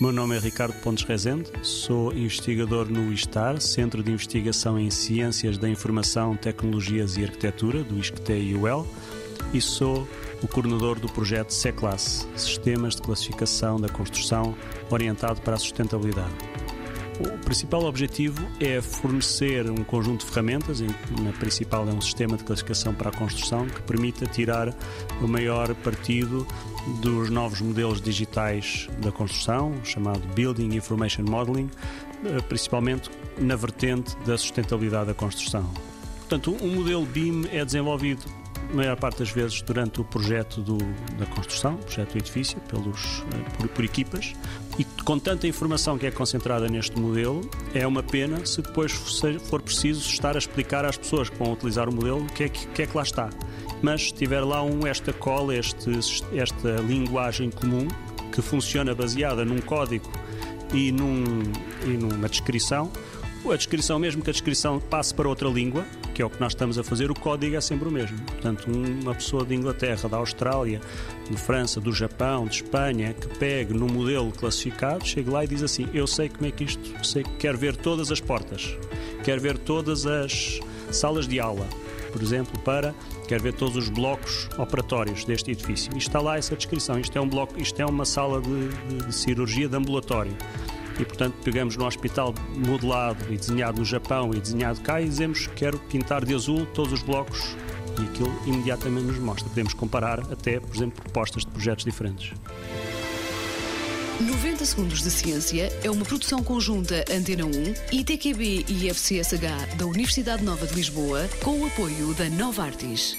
meu nome é Ricardo Pontes Rezende, sou investigador no ISTAR, Centro de Investigação em Ciências da Informação, Tecnologias e Arquitetura, do ISCTE-UL, e sou o coordenador do projeto C-Class, Sistemas de Classificação da Construção orientado para a sustentabilidade. O principal objetivo é fornecer um conjunto de ferramentas, na principal é um sistema de classificação para a construção que permita tirar o maior partido dos novos modelos digitais da construção, chamado Building Information Modeling, eh, principalmente na vertente da sustentabilidade da construção. Portanto, um modelo BIM é desenvolvido maior parte das vezes durante o projeto do, da construção, projeto do edifício, pelos, eh, por, por, equipas, e com tanta informação que é concentrada neste modelo, é uma pena se depois for preciso estar a explicar às pessoas que vão utilizar o modelo o que é que, que, é que lá está. Mas se tiver lá um, esta cola, este, esta linguagem comum, que funciona baseada num código e, num, e numa descrição, a descrição, mesmo que a descrição passe para outra língua, que é o que nós estamos a fazer, o código é sempre o mesmo. Portanto, uma pessoa de Inglaterra, da Austrália, de França, do Japão, de Espanha, que pegue no modelo classificado, chega lá e diz assim: Eu sei como é que isto, sei que quero ver todas as portas, quero ver todas as salas de aula, por exemplo, para quero ver todos os blocos operatórios deste edifício. E está lá essa descrição. Isto é um bloco, isto é uma sala de, de, de cirurgia de ambulatório e, portanto, pegamos no hospital modelado e desenhado no Japão e desenhado cá e dizemos quero pintar de azul todos os blocos e aquilo imediatamente nos mostra. Podemos comparar até, por exemplo, propostas de projetos diferentes. 90 Segundos de Ciência é uma produção conjunta Antena 1, ITQB e FCSH da Universidade Nova de Lisboa, com o apoio da Nova Artis.